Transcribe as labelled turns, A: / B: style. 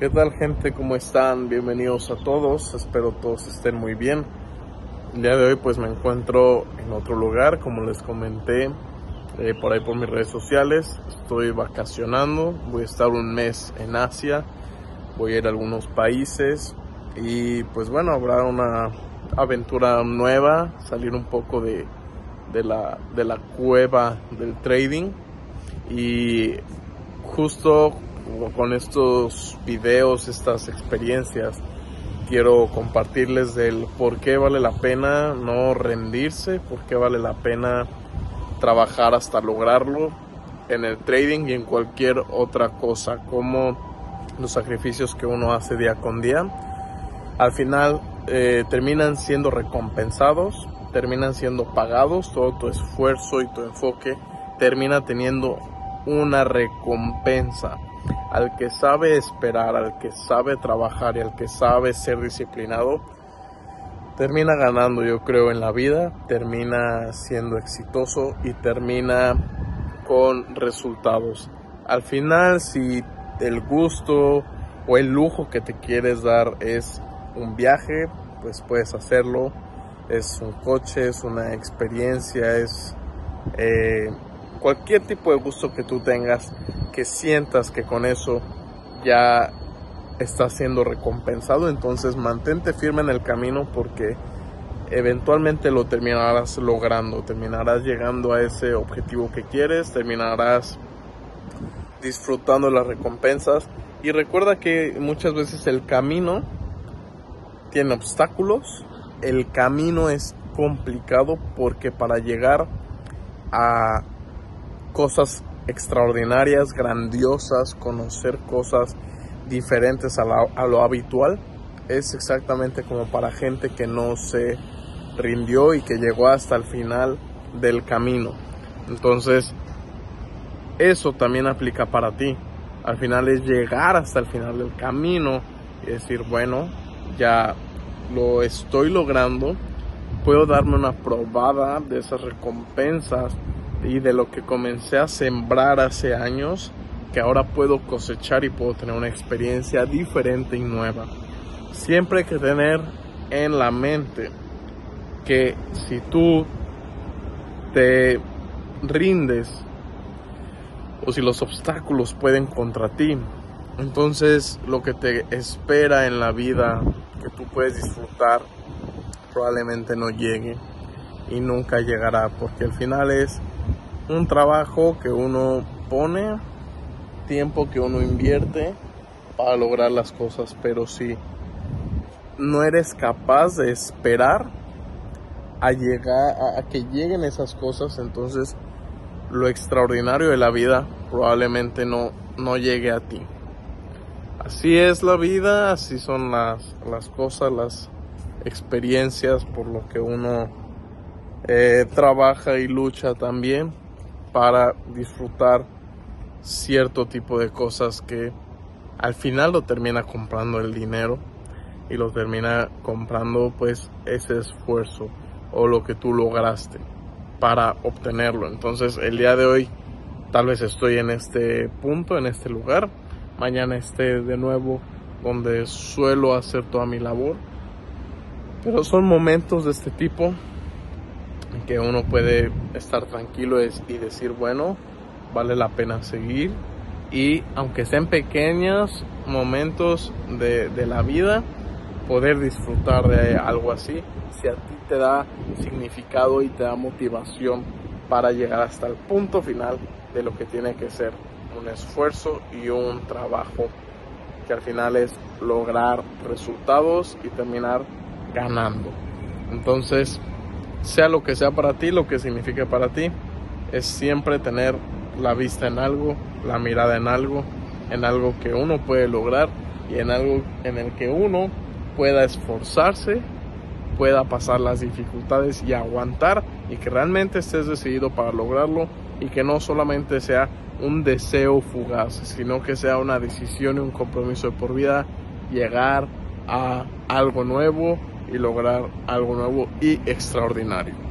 A: ¿Qué tal gente? ¿Cómo están? Bienvenidos a todos. Espero todos estén muy bien. El día de hoy pues me encuentro en otro lugar, como les comenté eh, por ahí por mis redes sociales. Estoy vacacionando, voy a estar un mes en Asia, voy a ir a algunos países y pues bueno, habrá una aventura nueva, salir un poco de, de, la, de la cueva del trading y justo con estos videos, estas experiencias, quiero compartirles del por qué vale la pena no rendirse, por qué vale la pena trabajar hasta lograrlo en el trading y en cualquier otra cosa, como los sacrificios que uno hace día con día, al final eh, terminan siendo recompensados, terminan siendo pagados, todo tu esfuerzo y tu enfoque termina teniendo una recompensa al que sabe esperar, al que sabe trabajar y al que sabe ser disciplinado, termina ganando, yo creo, en la vida, termina siendo exitoso y termina con resultados. Al final, si el gusto o el lujo que te quieres dar es un viaje, pues puedes hacerlo. Es un coche, es una experiencia, es eh, cualquier tipo de gusto que tú tengas que sientas que con eso ya estás siendo recompensado, entonces mantente firme en el camino porque eventualmente lo terminarás logrando, terminarás llegando a ese objetivo que quieres, terminarás disfrutando las recompensas. Y recuerda que muchas veces el camino tiene obstáculos, el camino es complicado porque para llegar a cosas extraordinarias, grandiosas, conocer cosas diferentes a, lo habitual, es exactamente como para gente que no se rindió y que llegó hasta el final del camino. Entonces, eso también aplica para ti. Al final es llegar hasta el final del camino y decir, bueno, ya lo estoy logrando, puedo darme una probada de esas recompensas y de lo que comencé a sembrar hace años que ahora puedo cosechar y puedo tener una experiencia diferente y nueva. Siempre hay que tener en la mente que si tú te rindes o si los obstáculos pueden contra ti, entonces lo que te espera en la vida que tú puedes disfrutar probablemente no llegue y nunca llegará porque al final es un trabajo que uno pone, tiempo que uno invierte para lograr las cosas, pero si no eres capaz de esperar a llegar a, que lleguen esas cosas, entonces lo extraordinario de la vida probablemente no, no llegue a ti. Así es la vida, así son las, las cosas, las experiencias por lo que uno eh, trabaja y lucha también para disfrutar cierto tipo de cosas que al final lo termina comprando el dinero y lo termina comprando pues ese esfuerzo o lo que tú lograste para obtenerlo. Entonces el día de hoy tal vez estoy en este punto, en este lugar, mañana esté de nuevo donde suelo hacer toda mi labor. Pero son momentos de este tipo que uno puede estar tranquilo y decir, bueno, vale la pena seguir. Y aunque sean pequeños momentos de, de la vida, poder disfrutar de algo así, si a ti te da significado y te da motivación para llegar hasta el punto final de lo que tiene que ser un esfuerzo y un trabajo que al final es lograr resultados y terminar ganando. Entonces, sea lo que sea para ti, lo que signifique para ti, es siempre tener la vista en algo, la mirada en algo, en algo que uno puede lograr y en algo en el que uno pueda esforzarse, pueda pasar las dificultades y aguantar y que realmente estés decidido para lograrlo y que no solamente sea un deseo fugaz, sino que sea una decisión y un compromiso de por vida llegar a algo nuevo y lograr algo nuevo y extraordinario.